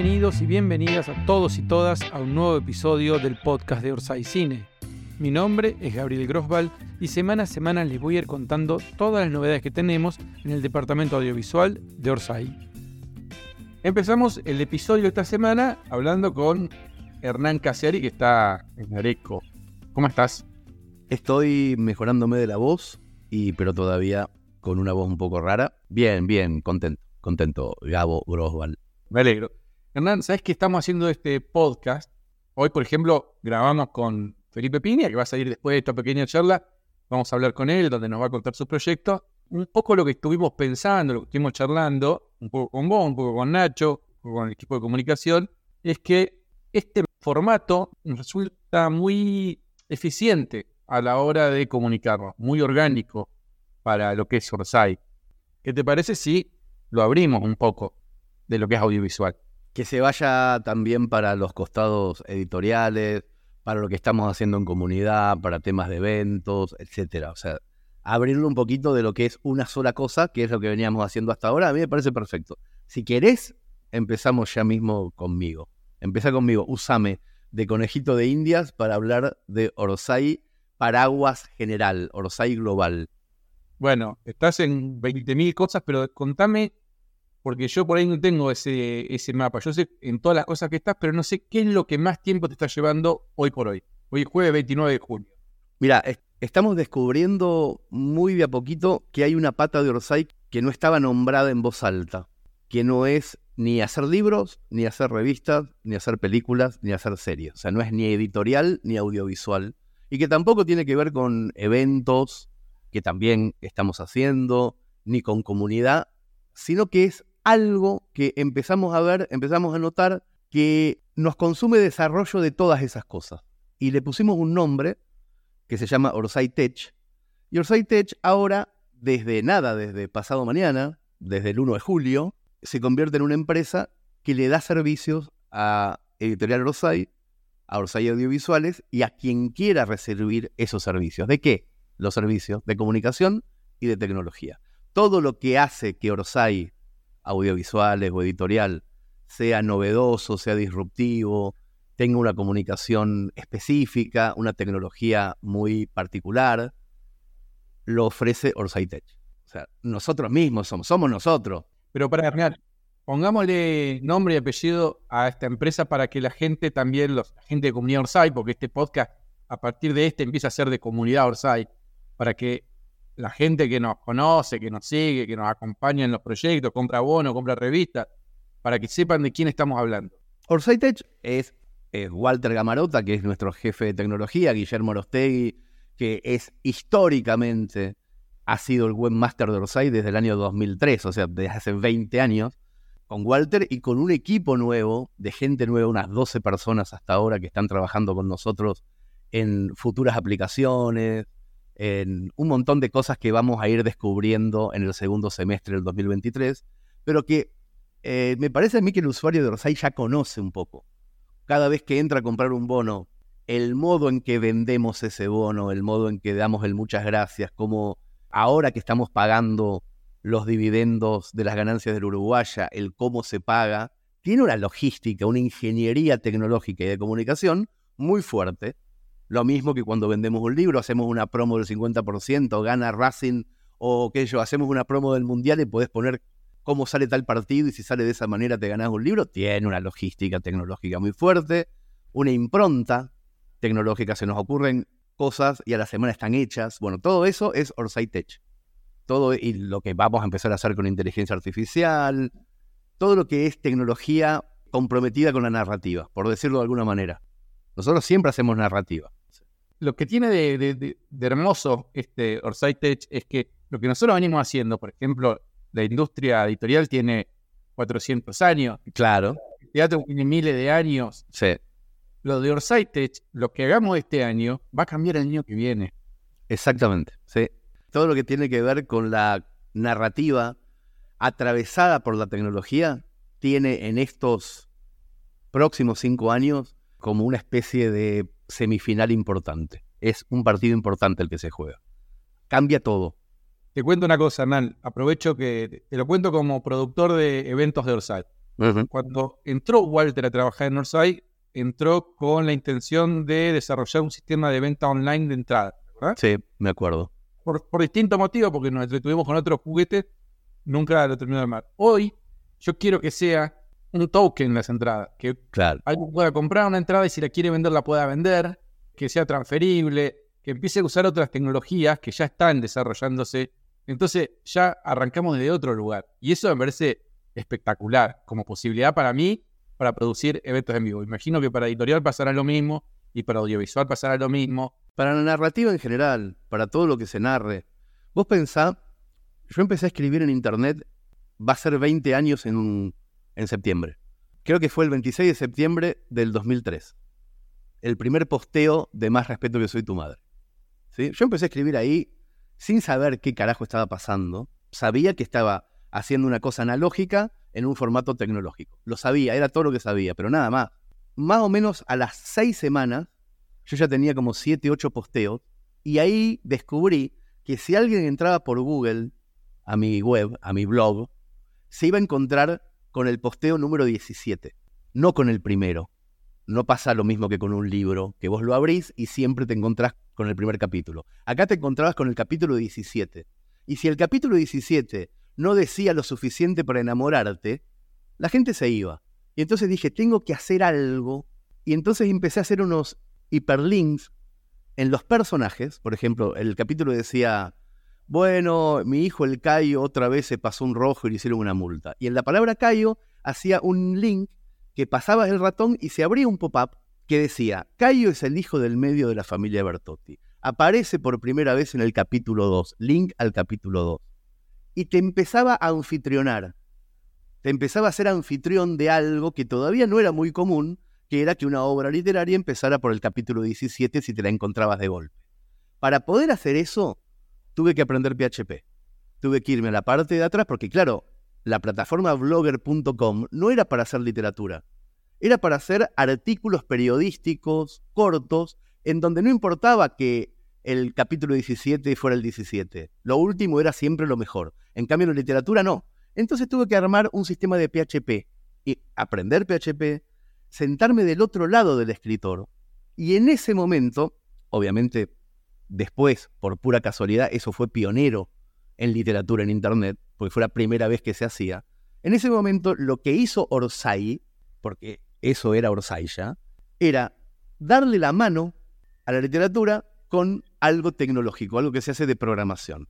Bienvenidos y bienvenidas a todos y todas a un nuevo episodio del podcast de Orsay Cine. Mi nombre es Gabriel Grosval y semana a semana les voy a ir contando todas las novedades que tenemos en el departamento audiovisual de Orsay. Empezamos el episodio de esta semana hablando con Hernán Casiari, que está en Areco. ¿Cómo estás? Estoy mejorándome de la voz, y, pero todavía con una voz un poco rara. Bien, bien, contento, contento, Gabo Grosval. Me alegro. Hernán, ¿sabes que estamos haciendo este podcast? Hoy, por ejemplo, grabamos con Felipe Piña, que va a salir después de esta pequeña charla. Vamos a hablar con él, donde nos va a contar su proyecto. Un poco lo que estuvimos pensando, lo que estuvimos charlando, un poco con vos, un poco con Nacho, un poco con el equipo de comunicación, es que este formato resulta muy eficiente a la hora de comunicarnos, muy orgánico para lo que es Orsay. ¿Qué te parece si lo abrimos un poco de lo que es audiovisual? Que se vaya también para los costados editoriales, para lo que estamos haciendo en comunidad, para temas de eventos, etcétera. O sea, abrirlo un poquito de lo que es una sola cosa, que es lo que veníamos haciendo hasta ahora, a mí me parece perfecto. Si querés, empezamos ya mismo conmigo. Empieza conmigo, úsame de conejito de indias para hablar de Orsay paraguas general, Orsay global. Bueno, estás en 20.000 cosas, pero contame, porque yo por ahí no tengo ese, ese mapa. Yo sé en todas las cosas que estás, pero no sé qué es lo que más tiempo te está llevando hoy por hoy. Hoy es jueves 29 de junio. Mira, estamos descubriendo muy de a poquito que hay una pata de Orsay que no estaba nombrada en voz alta, que no es ni hacer libros, ni hacer revistas, ni hacer películas, ni hacer series. O sea, no es ni editorial ni audiovisual. Y que tampoco tiene que ver con eventos que también estamos haciendo, ni con comunidad, sino que es algo que empezamos a ver, empezamos a notar que nos consume desarrollo de todas esas cosas. Y le pusimos un nombre que se llama Orsay Tech. Y Orsay Tech ahora, desde nada, desde pasado mañana, desde el 1 de julio, se convierte en una empresa que le da servicios a Editorial Orsay, a Orsay Audiovisuales y a quien quiera recibir esos servicios. ¿De qué? Los servicios de comunicación y de tecnología. Todo lo que hace que Orsay Audiovisuales o editorial sea novedoso, sea disruptivo, tenga una comunicación específica, una tecnología muy particular, lo ofrece Orsay Tech. O sea, nosotros mismos somos, somos nosotros. Pero para terminar, pongámosle nombre y apellido a esta empresa para que la gente también, la gente de comunidad Orsay, porque este podcast a partir de este empieza a ser de comunidad Orsay, para que la gente que nos conoce, que nos sigue, que nos acompaña en los proyectos, compra bonos, compra revistas, para que sepan de quién estamos hablando. Orsay Tech es, es Walter Gamarota, que es nuestro jefe de tecnología, Guillermo Rostegui, que es históricamente ha sido el webmaster de Orsay desde el año 2003, o sea, desde hace 20 años, con Walter y con un equipo nuevo, de gente nueva, unas 12 personas hasta ahora que están trabajando con nosotros en futuras aplicaciones, en un montón de cosas que vamos a ir descubriendo en el segundo semestre del 2023, pero que eh, me parece a mí que el usuario de Orsay ya conoce un poco. Cada vez que entra a comprar un bono, el modo en que vendemos ese bono, el modo en que damos el muchas gracias, cómo ahora que estamos pagando los dividendos de las ganancias del Uruguaya, el cómo se paga, tiene una logística, una ingeniería tecnológica y de comunicación muy fuerte. Lo mismo que cuando vendemos un libro, hacemos una promo del 50%, gana Racing o qué yo, hacemos una promo del Mundial y podés poner cómo sale tal partido y si sale de esa manera te ganas un libro. Tiene una logística tecnológica muy fuerte, una impronta tecnológica. Se nos ocurren cosas y a la semana están hechas. Bueno, todo eso es Orsay Tech. Todo y lo que vamos a empezar a hacer con inteligencia artificial, todo lo que es tecnología comprometida con la narrativa, por decirlo de alguna manera. Nosotros siempre hacemos narrativa. Lo que tiene de, hermoso este Orsay Tech es que lo que nosotros venimos haciendo, por ejemplo, la industria editorial tiene 400 años. Claro. El teatro tiene miles de años. Sí lo de Tech, lo que hagamos este año, va a cambiar el año que viene. Exactamente, sí. Todo lo que tiene que ver con la narrativa atravesada por la tecnología tiene en estos próximos cinco años como una especie de semifinal importante. Es un partido importante el que se juega. Cambia todo. Te cuento una cosa, Hernán. Aprovecho que te lo cuento como productor de eventos de Orsay. Cuando entró Walter a trabajar en Orsay, entró con la intención de desarrollar un sistema de venta online de entrada. ¿verdad? Sí, me acuerdo. Por, por distintos motivos, porque nos entretuvimos con otros juguetes, nunca lo terminó de armar. Hoy, yo quiero que sea un token las entradas, que Claro. alguien pueda comprar una entrada y si la quiere vender la pueda vender, que sea transferible, que empiece a usar otras tecnologías que ya están desarrollándose. Entonces ya arrancamos desde otro lugar. Y eso me parece espectacular como posibilidad para mí para producir eventos en vivo. Imagino que para editorial pasará lo mismo y para audiovisual pasará lo mismo. Para la narrativa en general, para todo lo que se narre. Vos pensá, yo empecé a escribir en internet, va a ser 20 años en, un- en septiembre. Creo que fue el 26 de septiembre del 2003. El primer posteo de Más respeto que soy tu madre. ¿Sí? Yo empecé a escribir ahí sin saber qué carajo estaba pasando. Sabía que estaba haciendo una cosa analógica en un formato tecnológico. Lo sabía, era todo lo que sabía, pero nada más. Más o menos a las seis semanas yo ya tenía como 7, 8 posteos y ahí descubrí que si alguien entraba por Google a mi web, a mi blog, se iba a encontrar con el posteo número 17, no con el primero. No pasa lo mismo que con un libro, que vos lo abrís y siempre te encontrás con el primer capítulo. Acá te encontrabas con el capítulo 17. Y si el capítulo 17 no decía lo suficiente para enamorarte, la gente se iba. Y entonces dije, tengo que hacer algo. Y entonces empecé a hacer unos hiperlinks en los personajes. Por ejemplo, el capítulo decía, bueno, mi hijo el Cayo otra vez se pasó un rojo y le hicieron una multa. Y en la palabra Cayo hacía un link que pasaba el ratón y se abría un pop-up que decía, Cayo es el hijo del medio de la familia Bertotti. Aparece por primera vez en el capítulo 2, link al capítulo 2. Y te empezaba a anfitrionar. Te empezaba a ser anfitrión de algo que todavía no era muy común, que era que una obra literaria empezara por el capítulo 17 si te la encontrabas de golpe. Para poder hacer eso, tuve que aprender PHP. Tuve que irme a la parte de atrás porque, claro, la plataforma blogger.com no era para hacer literatura. Era para hacer artículos periodísticos cortos en donde no importaba que el capítulo 17 fuera el 17. Lo último era siempre lo mejor. En cambio, en la literatura no. Entonces tuve que armar un sistema de PHP y aprender PHP, sentarme del otro lado del escritor. Y en ese momento, obviamente, después, por pura casualidad, eso fue pionero en literatura en Internet, porque fue la primera vez que se hacía. En ese momento, lo que hizo Orsay, porque eso era Orsay ya, era darle la mano a la literatura con algo tecnológico, algo que se hace de programación.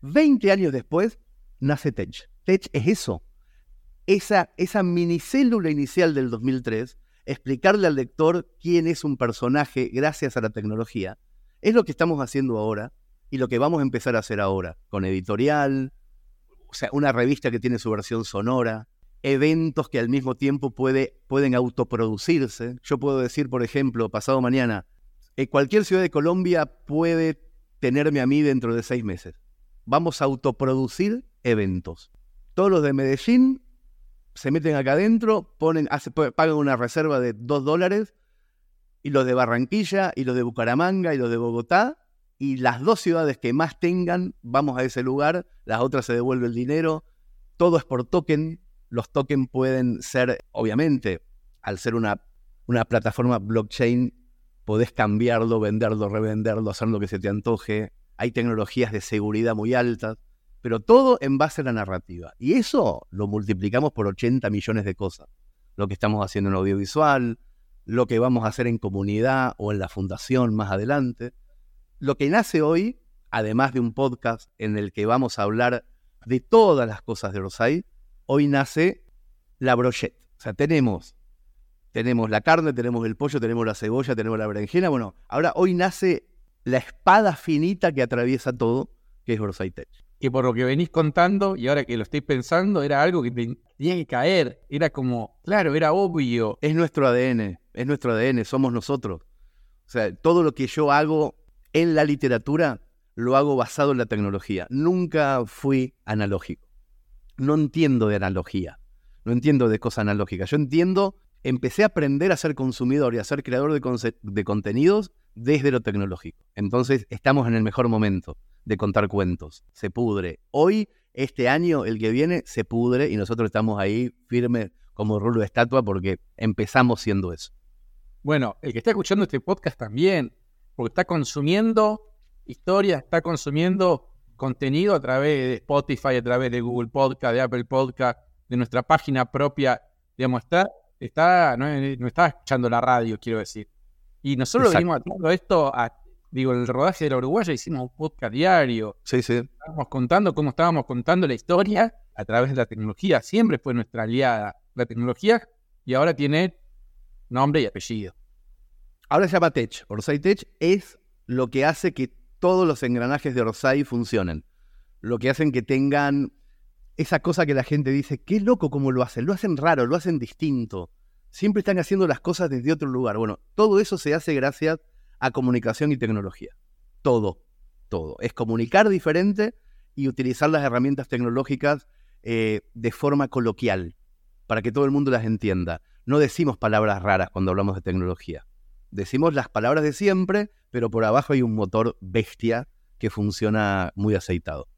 Veinte años después, nace Tech. Tech es eso. Esa, esa minicélula inicial del 2003, explicarle al lector quién es un personaje gracias a la tecnología, es lo que estamos haciendo ahora y lo que vamos a empezar a hacer ahora, con editorial, o sea, una revista que tiene su versión sonora, eventos que al mismo tiempo puede, pueden autoproducirse. Yo puedo decir, por ejemplo, pasado mañana, eh, cualquier ciudad de Colombia puede tenerme a mí dentro de seis meses. Vamos a autoproducir eventos. Todos los de Medellín se meten acá adentro, ponen, hace- pagan una reserva de dos dólares, y los de Barranquilla, y los de Bucaramanga, y los de Bogotá, y las dos ciudades que más tengan, vamos a ese lugar, las otras se devuelve el dinero, todo es por token, los tokens pueden ser, obviamente, al ser una, una plataforma blockchain, podés cambiarlo, venderlo, revenderlo, hacer lo que se te antoje, hay tecnologías de seguridad muy altas, pero todo en base a la narrativa. Y eso lo multiplicamos por 80 millones de cosas. Lo que estamos haciendo en audiovisual, lo que vamos a hacer en comunidad o en la fundación más adelante. Lo que nace hoy, además de un podcast en el que vamos a hablar de todas las cosas de Rosay, hoy nace la brochette. O sea, tenemos, tenemos la carne, tenemos el pollo, tenemos la cebolla, tenemos la berenjena. Bueno, ahora hoy nace la espada finita que atraviesa todo, que es Rosay Tech. Que por lo que venís contando y ahora que lo estoy pensando, era algo que te- tenía que caer. Era como, claro, era obvio. Es nuestro ADN, es nuestro ADN, somos nosotros. O sea, todo lo que yo hago en la literatura lo hago basado en la tecnología. Nunca fui analógico. No entiendo de analogía, no entiendo de cosas analógicas. Yo entiendo, empecé a aprender a ser consumidor y a ser creador de, contenidos desde lo tecnológico. Entonces estamos en el mejor momento de contar cuentos. Se pudre. Hoy, este año, el que viene, se pudre y nosotros estamos ahí firmes como rulo de estatua porque empezamos siendo eso. Bueno, el que está escuchando este podcast también, porque está consumiendo historia, está consumiendo contenido a través de Spotify, a través de Google Podcast, de Apple Podcast, de nuestra página propia, digamos, está, está no, no está escuchando la radio, quiero decir. Y nosotros Exacto. venimos haciendo esto, a, digo, el rodaje de la Uruguaya hicimos un podcast diario, Sí, sí. estábamos contando cómo estábamos contando la historia a través de la tecnología, siempre fue nuestra aliada la tecnología y ahora tiene nombre y apellido. Ahora se llama Tech. Orsay Tech es lo que hace que todos los engranajes de Orsay funcionen. Lo que hacen que tengan esa cosa que la gente dice, qué loco cómo lo hacen. Lo hacen raro, lo hacen distinto. Siempre están haciendo las cosas desde otro lugar. Bueno, todo eso se hace gracias a comunicación y tecnología. Todo, todo. Es comunicar diferente y utilizar las herramientas tecnológicas eh, de forma coloquial, para que todo el mundo las entienda. No decimos palabras raras cuando hablamos de tecnología. Decimos las palabras de siempre, pero por abajo hay un motor bestia que funciona muy aceitado.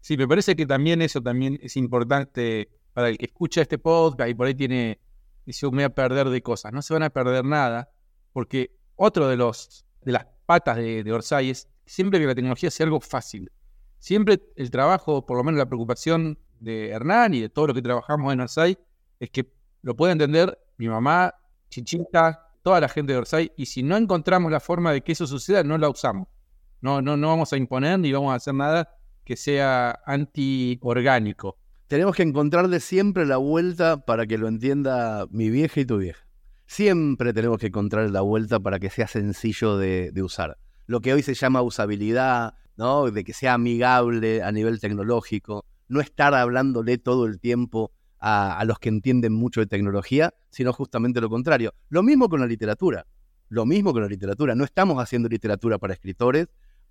Sí, me parece que también eso también es importante para el que escucha este podcast y por ahí tiene, dice, "Oh, me voy a perder de cosas. No se van a perder nada, porque otro de los de las patas de, de Orsay es siempre que la tecnología sea algo fácil. Siempre el trabajo, por lo menos la preocupación de Hernán y de todo lo que trabajamos en Orsay, es que lo pueda entender mi mamá, Chichita, toda la gente de Orsay, y si no encontramos la forma de que eso suceda, no la usamos. No, no, no vamos a imponer ni vamos a hacer nada que sea anti-orgánico. Tenemos que encontrarle siempre la vuelta para que lo entienda mi vieja y tu vieja. Siempre tenemos que encontrar la vuelta para que sea sencillo de, de usar. Lo que hoy se llama usabilidad, ¿no? De que sea amigable a nivel tecnológico. No estar hablándole todo el tiempo a, a los que entienden mucho de tecnología, sino justamente lo contrario. Lo mismo con la literatura. Lo mismo con la literatura. No estamos haciendo literatura para escritores,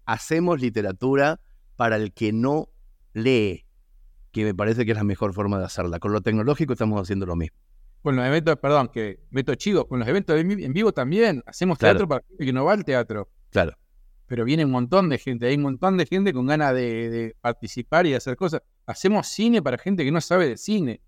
hacemos literatura para el que no lee, que me parece que es la mejor forma de hacerla. Con lo tecnológico estamos haciendo lo mismo. Con los eventos, perdón, que meto chivo, con los eventos en vi- en vivo también. Hacemos Claro. teatro para gente que no va al teatro. Claro. Pero viene un montón de gente, hay un montón de gente con ganas de, de participar y de hacer cosas. Hacemos cine para gente que no sabe de cine.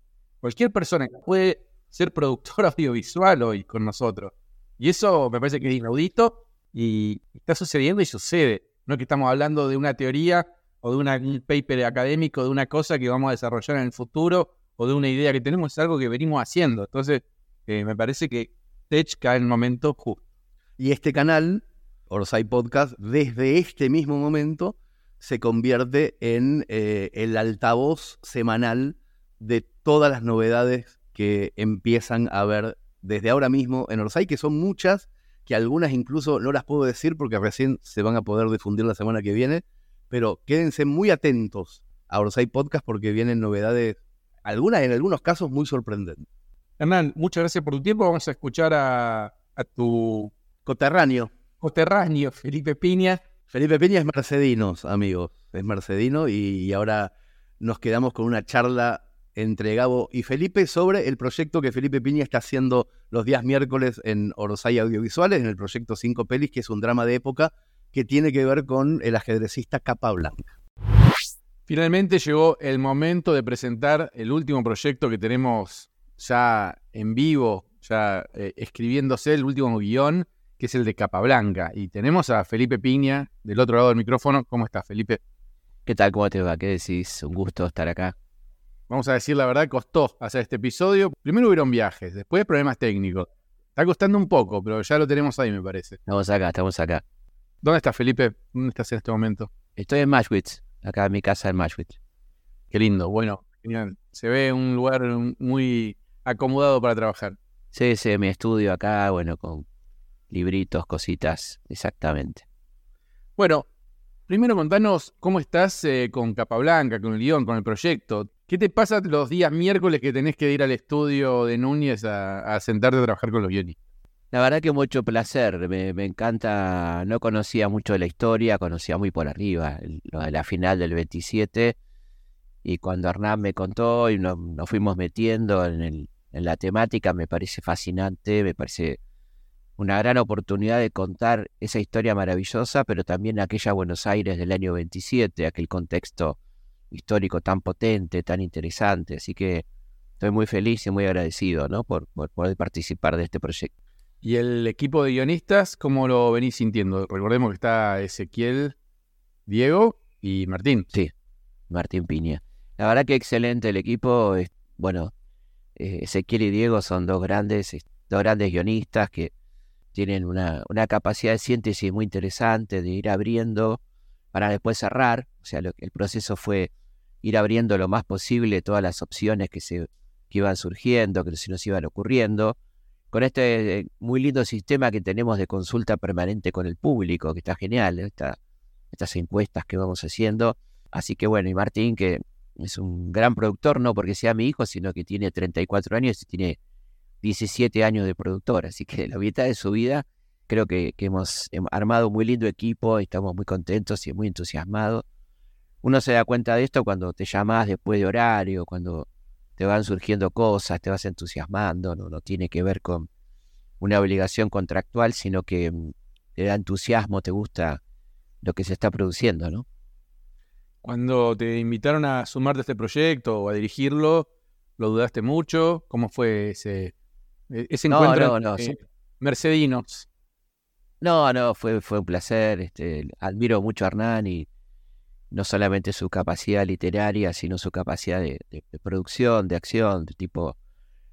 Cualquier persona que puede ser productor audiovisual hoy con nosotros. Y eso me parece que es inaudito y está sucediendo y sucede. No es que estamos hablando de una teoría o de un paper académico, de una cosa que vamos a desarrollar en el futuro o de una idea que tenemos, es algo que venimos haciendo. Entonces, eh, me parece que Tech cae en el momento justo. Y este canal, Orsay Podcast, desde este mismo momento se convierte en eh, el altavoz semanal de todas las novedades que empiezan a ver desde ahora mismo en Orsay, que son muchas, que algunas incluso no las puedo decir porque recién se van a poder difundir la semana que viene, pero quédense muy atentos a Orsay Podcast porque vienen novedades, algunas en algunos casos muy sorprendentes. Hernán, muchas gracias por tu tiempo. Vamos a escuchar a, a tu Coterráneo. coterráneo, Felipe Piña. Felipe Peña es mercedinos, amigos. Es mercedino y, y ahora nos quedamos con una charla entre Gabo y Felipe sobre el proyecto que Felipe Piña está haciendo los días miércoles en Orsay Audiovisuales, en el proyecto Cinco Pelis, que es un drama de época que tiene que ver con el ajedrecista Capa Blanca. Finalmente llegó el momento de presentar el último proyecto que tenemos ya en vivo, ya eh, escribiéndose el último guion, que es el de Capablanca. Y tenemos a Felipe Piña del otro lado del micrófono. ¿Cómo estás, Felipe? ¿Qué tal? ¿Cómo te va? ¿Qué decís? Un gusto estar acá. Vamos a decir la verdad, costó hacer este episodio. Primero hubieron viajes, después problemas técnicos. Está costando un poco, pero ya lo tenemos ahí, me parece. Estamos acá, estamos acá. ¿Dónde estás, Felipe? ¿Dónde estás en este momento? Estoy en Mashwitz, acá en mi casa en Mashwitz. Qué lindo. Bueno, genial. Se ve un lugar muy acomodado para trabajar. Sí, sí, mi estudio acá, bueno, con libritos, cositas, exactamente. Bueno, primero contanos cómo estás eh, con Capablanca, con el guion, con el proyecto. ¿Qué te pasa los días miércoles que tenés que ir al estudio de Núñez a, sentarte a trabajar con los guionistas? La verdad que mucho placer, me, encanta, no conocía mucho la historia, conocía muy por arriba, lo de la final del 27, y cuando Hernán me contó y nos, nos fuimos metiendo en, el- en la temática, me parece fascinante, me parece una gran oportunidad de contar esa historia maravillosa, pero también aquella Buenos Aires del año 27, aquel contexto histórico tan potente, tan interesante. Así que estoy muy feliz y muy agradecido ¿no? por, por poder participar de este proyecto. ¿Y el equipo de guionistas, cómo lo venís sintiendo? Recordemos que está Ezequiel, Diego y Martín. Sí, Martín Piña. La verdad que excelente el equipo. Bueno, eh, Ezequiel y Diego son dos grandes, dos grandes guionistas que tienen una, una capacidad de síntesis muy interesante, de ir abriendo para después cerrar. O sea, el proceso fue ir abriendo lo más posible todas las opciones que, se, que iban surgiendo, que se nos iban ocurriendo. Con este eh, muy lindo sistema que tenemos de consulta permanente con el público, que está genial, estas encuestas que vamos haciendo. Así que bueno, y Martín, que es un gran productor, no porque sea mi hijo, sino que tiene 34 años y tiene 17 años de productor. Así que la mitad de su vida creo que, hemos armado un muy lindo equipo y estamos muy contentos y muy entusiasmados. Uno se da cuenta de esto cuando te llamas después de horario, cuando te van surgiendo cosas, te vas entusiasmando, no, no tiene que ver con una obligación contractual, sino que mm, te da entusiasmo, te gusta lo que se está produciendo, ¿no? Cuando te invitaron a sumarte a este proyecto o a dirigirlo, ¿lo dudaste mucho? ¿Cómo fue ese, e, ese encuentro no, no, mercedinos? No, no, fue, fue un placer. Este, admiro mucho a Hernán y no solamente su capacidad literaria, sino su capacidad de, producción, de acción, de tipo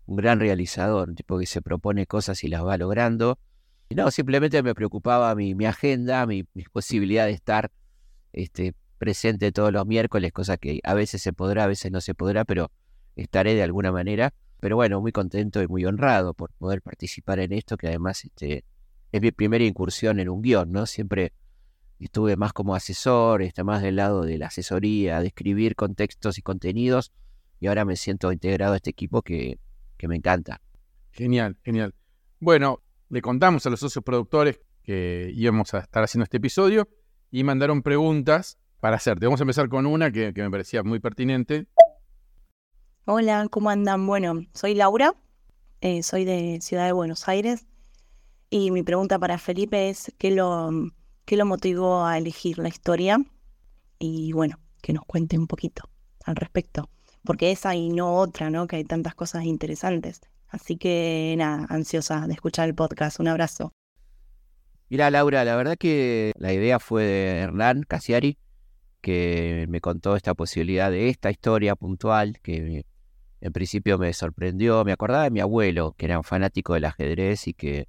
un gran realizador, un tipo que se propone cosas y las va logrando. Y no, simplemente me preocupaba mi, agenda, mi, mi, posibilidad de estar este, presente todos los miércoles, cosa que a veces se podrá, a veces no se podrá, pero estaré de alguna manera. Pero bueno, muy contento y muy honrado por poder participar en esto, que además este, es mi primera incursión en un guion, ¿no? Siempre estuve más como asesor, está más del lado de la asesoría, de escribir contextos y contenidos, y ahora me siento integrado a este equipo que, que me encanta. Genial, genial. Bueno, le contamos a los socios productores que íbamos a estar haciendo este episodio y mandaron preguntas para hacerte. Vamos a empezar con una que, me parecía muy pertinente. Hola, ¿cómo andan? Bueno, soy Laura, eh, soy de Ciudad de Buenos Aires y mi pregunta para Felipe es ¿qué lo, qué lo motivó a elegir la historia? Y bueno, que nos cuente un poquito al respecto, porque esa y no otra, ¿no? Que hay tantas cosas interesantes. Así que nada, ansiosa de escuchar el podcast. Un abrazo. Mira, Laura, la verdad que la idea fue de Hernán Casiari, que me contó esta posibilidad de esta historia puntual que en principio me sorprendió. Me acordaba de mi abuelo, que era un fanático del ajedrez y que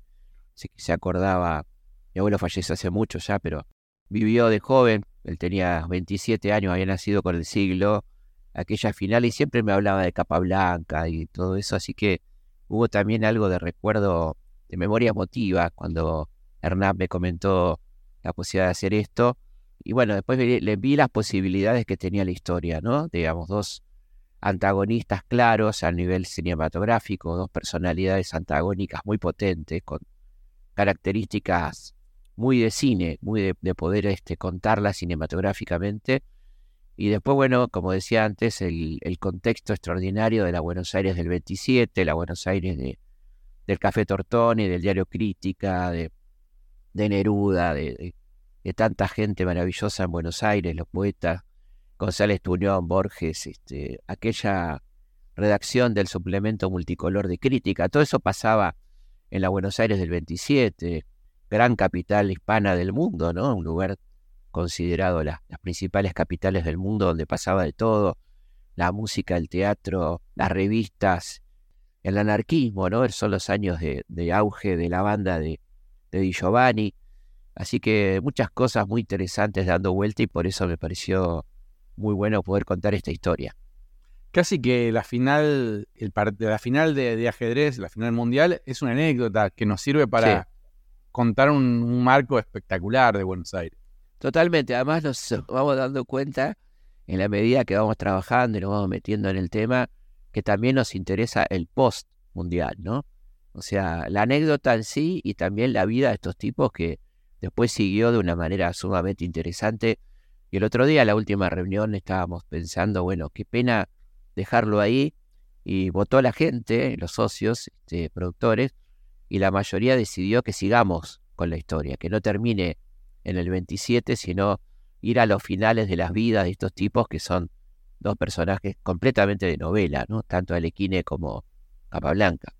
se acordaba, mi abuelo falleció hace mucho ya, pero vivió de joven, él tenía 27 años, había nacido con el siglo, aquella final y siempre me hablaba de capa blanca y todo eso, así que hubo también algo de recuerdo, de memoria emotiva cuando Hernán me comentó la posibilidad de hacer esto y bueno, después le vi las posibilidades que tenía la historia, ¿no? Digamos, dos antagonistas claros a nivel cinematográfico, dos personalidades antagónicas muy potentes, con características muy de cine, muy de, poder este, contarlas cinematográficamente. Y después, bueno, como decía antes, el, contexto extraordinario de la Buenos Aires del 27, la Buenos Aires de, del Café Tortoni, del diario Crítica, de, de Neruda, de, de tanta gente maravillosa en Buenos Aires, los poetas, González Tuñón, Borges, este, aquella redacción del suplemento multicolor de crítica, todo eso pasaba en la Buenos Aires del 27, gran capital hispana del mundo, ¿no? Un lugar considerado las principales capitales del mundo donde pasaba de todo, la música, el teatro, las revistas, el anarquismo, ¿no? Son los años de, auge de la banda de, de Di Giovanni, Así que muchas cosas muy interesantes dando vuelta y por eso me pareció muy bueno poder contar esta historia. Casi que la final, el la final de, ajedrez, la final mundial, es una anécdota que nos sirve para contar un, marco espectacular de Buenos Aires. Totalmente, además nos vamos dando cuenta en la medida que vamos trabajando y nos vamos metiendo en el tema, que también nos interesa el post mundial, ¿no? O sea, la anécdota en sí y también la vida de estos tipos que Después siguió de una manera sumamente interesante. Y el otro día, la última reunión, estábamos pensando, bueno, qué pena dejarlo ahí. Y votó la gente, los socios, este, productores, y la mayoría decidió que sigamos con la historia, que no termine en el 27, sino ir a los finales de las vidas de estos tipos que son dos personajes completamente de novela, ¿no? Tanto Alequine como Capablanca.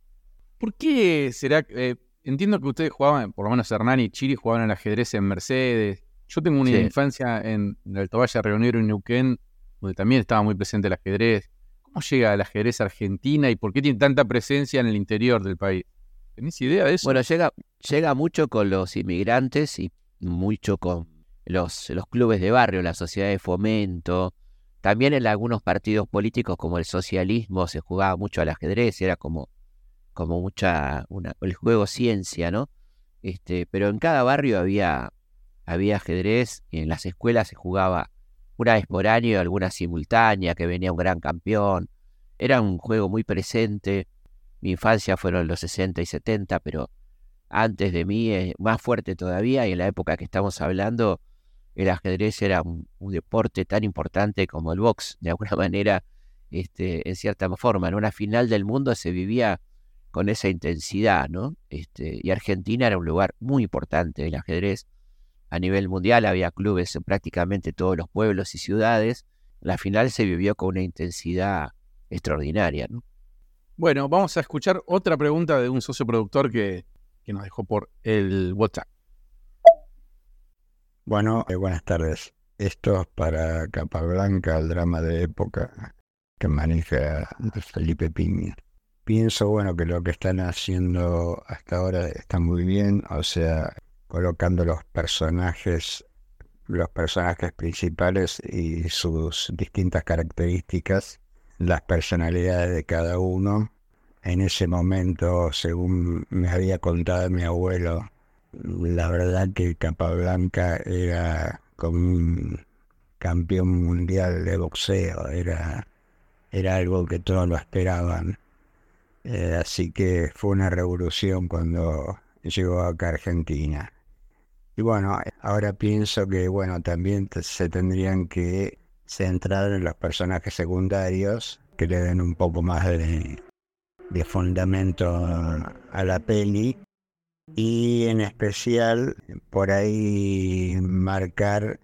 ¿Por qué será? Eh, entiendo que ustedes jugaban, por lo menos Hernán y Chiri jugaban al ajedrez en Mercedes. Yo tengo una Sí. infancia en, en el Tovalle Reunero en Neuquén, donde también estaba muy presente el ajedrez. ¿Cómo llega el ajedrez a Argentina y por qué tiene tanta presencia en el interior del país? ¿Tenés idea de eso? Bueno, llega, llega mucho con los inmigrantes y mucho con los, los clubes de barrio, la sociedad de fomento. También en algunos partidos políticos como el socialismo se jugaba mucho al ajedrez, era como, como mucha, una, el juego ciencia, ¿no? Este, pero en cada barrio había, había ajedrez y en las escuelas se jugaba una vez por año alguna simultánea, que venía un gran campeón. Era un juego muy presente. Mi infancia fueron los 60 y 70, pero antes de mí, eh, más fuerte todavía, y en la época que estamos hablando, el ajedrez era un, un deporte tan importante como el box, de alguna manera, este, en cierta forma. En una final del mundo se vivía con esa intensidad, ¿no? Este, y Argentina era un lugar muy importante del ajedrez. A nivel mundial había clubes en prácticamente todos los pueblos y ciudades. La final se vivió con una intensidad extraordinaria, ¿no? Bueno, vamos a escuchar otra pregunta de un socio productor que, que nos dejó por el WhatsApp. Bueno, eh, buenas tardes. Esto es para Capablanca, el drama de época que maneja Felipe Piña. Pienso, bueno, que lo que están haciendo hasta ahora está muy bien, o sea, colocando los personajes, los personajes principales y sus distintas características, las personalidades de cada uno. En ese momento, según me había contado mi abuelo, la verdad que Capablanca era como un campeón mundial de boxeo, era, era algo que todos lo esperaban. Eh, así que fue una revolución cuando llegó acá a Argentina. Y bueno, ahora pienso que bueno, también se tendrían que centrar en los personajes secundarios que le den un poco más de, de fundamento a la peli y en especial por ahí marcar,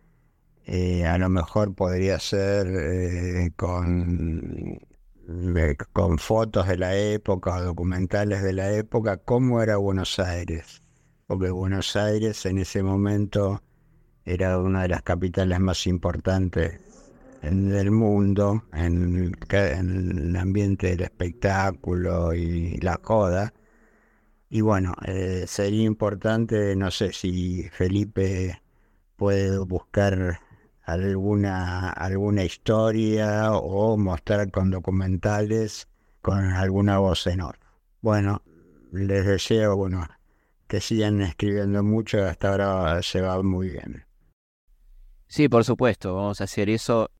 eh, a lo mejor podría ser eh, con, con fotos de la época o documentales de la época, cómo era Buenos Aires. Porque Buenos Aires en ese momento era una de las capitales más importantes mundo, en el, ca- en el ambiente del espectáculo y la joda. Y bueno, eh, sería importante, no sé si Felipe puede buscar alguna, alguna historia o mostrar con documentales con alguna voz en off. Bueno, les deseo, bueno, que sigan escribiendo mucho, hasta ahora se va muy bien. Sí, por supuesto, vamos a hacer eso.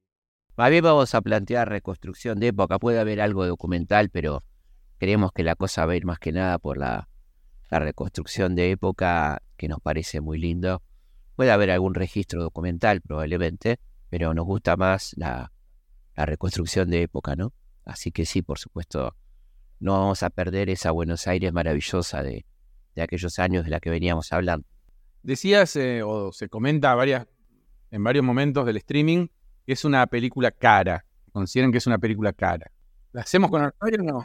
Más bien vamos a plantear reconstrucción de época. Puede haber algo documental, pero creemos que la cosa va a ir más que nada por la, la reconstrucción de época, que nos parece muy lindo. Puede haber algún registro documental probablemente, pero nos gusta más la, la reconstrucción de época, ¿no? Así que sí, por supuesto, no vamos a perder esa Buenos Aires maravillosa de, aquellos años de la que veníamos hablando. Decías, eh, o se comenta varias, en varios momentos del streaming, es una película cara. Consideran que es una película cara. ¿La hacemos con Arnold o no?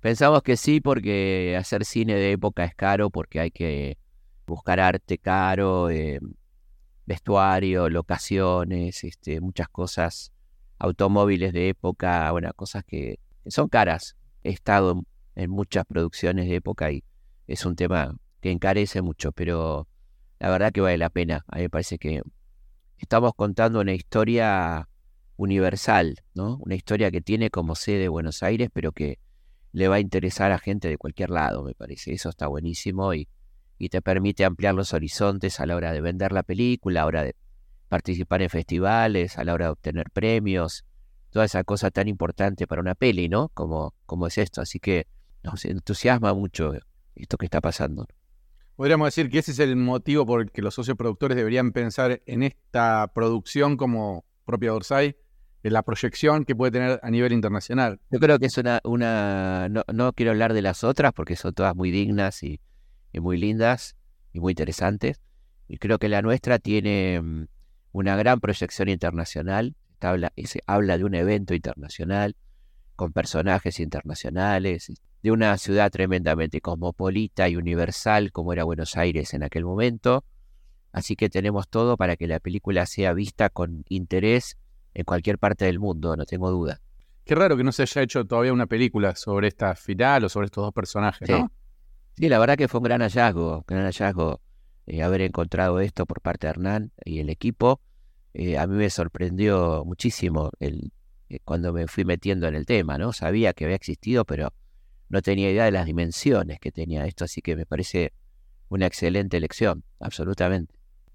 Pensamos que sí, porque hacer cine de época es caro, porque hay que buscar arte caro, eh, vestuario, locaciones, este, muchas cosas, automóviles de época, bueno, cosas que, son caras. He estado en, en muchas producciones de época y es un tema que encarece mucho, pero la verdad que vale la pena. A mí me parece que estamos contando una historia universal, ¿no? Una historia que tiene como sede Buenos Aires, pero que le va a interesar a gente de cualquier lado, me parece. Eso está buenísimo y, y te permite ampliar los horizontes a la hora de vender la película, a la hora de participar en festivales, a la hora de obtener premios, toda esa cosa tan importante para una peli, ¿no? Como, como es esto. Así que nos entusiasma mucho esto que está pasando. Podríamos decir que ese es el motivo por el que los socios productores deberían pensar en esta producción como propia Orsay, en la proyección que puede tener a nivel internacional. Yo creo que es una, una no, no quiero hablar de las otras porque son todas muy dignas y, muy lindas y muy interesantes. Y creo que la nuestra tiene mm, una gran proyección internacional. Se habla de un evento internacional con personajes internacionales, de una ciudad tremendamente cosmopolita y universal como era Buenos Aires en aquel momento. Así que tenemos todo para que la película sea vista con interés en cualquier parte del mundo, no tengo duda. Qué raro que no se haya hecho todavía una película sobre esta final o sobre estos dos personajes, ¿no? Sí, la verdad que fue un gran hallazgo, gran hallazgo eh, haber encontrado esto por parte de Hernán y el equipo. Eh, a mí me sorprendió muchísimo el, eh, cuando me fui metiendo en el tema, ¿no? Sabía que había existido, pero no tenía idea de las dimensiones que tenía esto, así que me parece una excelente elección, absolutamente.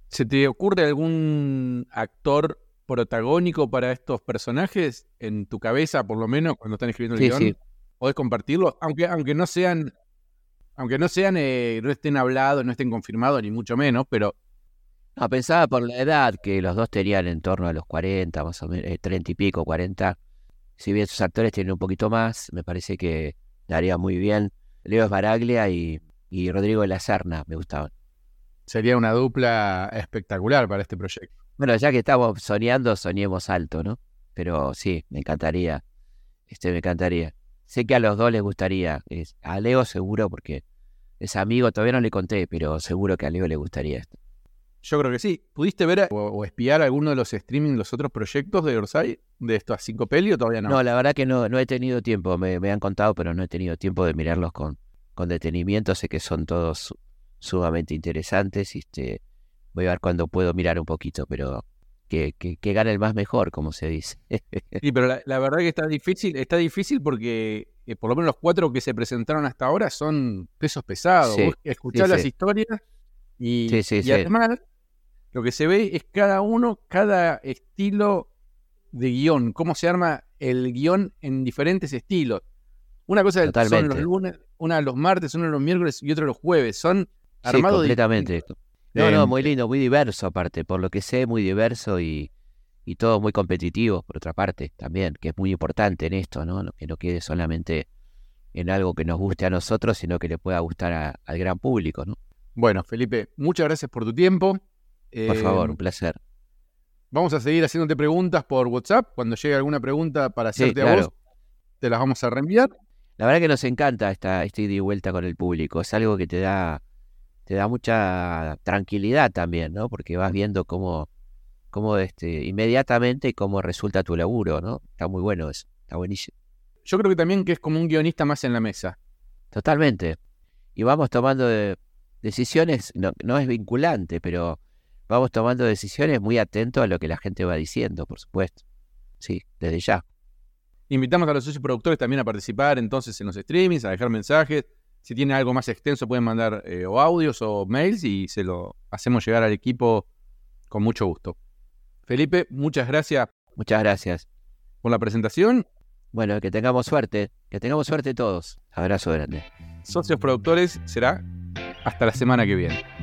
¿Se te ocurre algún actor protagónico para estos personajes en tu cabeza, por lo menos, cuando están escribiendo el guion? Sí. ¿Podés compartirlo? Aunque, aunque no sean, aunque no sean, eh, no estén hablados, no estén confirmados, ni mucho menos, pero. No, pensaba por la edad que los dos tenían en torno a los 40, más o menos, 30 eh, y pico, 40. Si bien sus actores tienen un poquito más, me parece que daría muy bien. Leo Baraglia y, y Rodrigo de la Serna me gustaban. Sería una dupla espectacular para este proyecto. Bueno, ya que estamos soñando, soñemos alto, ¿no? Pero sí, me encantaría. Este, me encantaría. Sé que a los dos les gustaría. a Leo seguro porque es amigo, todavía no le conté, pero seguro que a Leo le gustaría esto. Yo creo que sí. ¿Pudiste ver o, espiar alguno de los streaming, los otros proyectos de Orsay? ¿De estos cinco peli o todavía no? No, la verdad que no, no he tenido tiempo. Me, me, han contado, pero no he tenido tiempo de mirarlos con, con detenimiento. Sé que son todos sumamente interesantes. Y este, voy a ver cuándo puedo mirar un poquito, pero que, que, gane el más mejor, como se dice. sí, pero la, verdad que está difícil, está difícil porque eh, por lo menos los cuatro que se presentaron hasta ahora son pesos pesados. escuchar las historias y, y además lo que se ve es cada uno, cada estilo de guion, cómo se arma el guion en diferentes estilos. Una cosa son los lunes, una los martes, uno los miércoles y otro los jueves. Son Sí, completamente. No, no, muy lindo, muy diverso aparte, por lo que sé, muy diverso y, y todo muy competitivo, por otra parte, también, que es muy importante en esto, ¿no? Que no quede solamente en algo que nos guste a nosotros, sino que le pueda gustar al gran público, ¿no? Bueno, Felipe, muchas gracias por tu tiempo. Por favor, un em, placer. Vamos a seguir haciéndote preguntas por WhatsApp. Cuando llegue alguna pregunta para hacerte a vos, te las vamos a reenviar. La verdad que nos encanta esta, esta ida y vuelta con el público. Es algo que te da te da mucha tranquilidad también, ¿no? Porque vas viendo cómo, cómo este, inmediatamente cómo resulta tu laburo, ¿no? Está muy bueno eso, está buenísimo. Yo creo que también que es como un guionista más en la mesa. Totalmente. Y vamos tomando decisiones, no, no es vinculante, pero vamos tomando decisiones muy atentos a lo que la gente va diciendo, por supuesto. Sí, desde ya. Invitamos a los socios productores también a participar entonces en los streamings, a dejar mensajes, si tiene algo más extenso, pueden mandar eh, o audios o mails y se lo hacemos llegar al equipo con mucho gusto. Felipe, muchas gracias. Muchas gracias. Por la presentación. Bueno, que tengamos suerte, que tengamos suerte todos. Abrazo grande. Socios productores será hasta la semana que viene.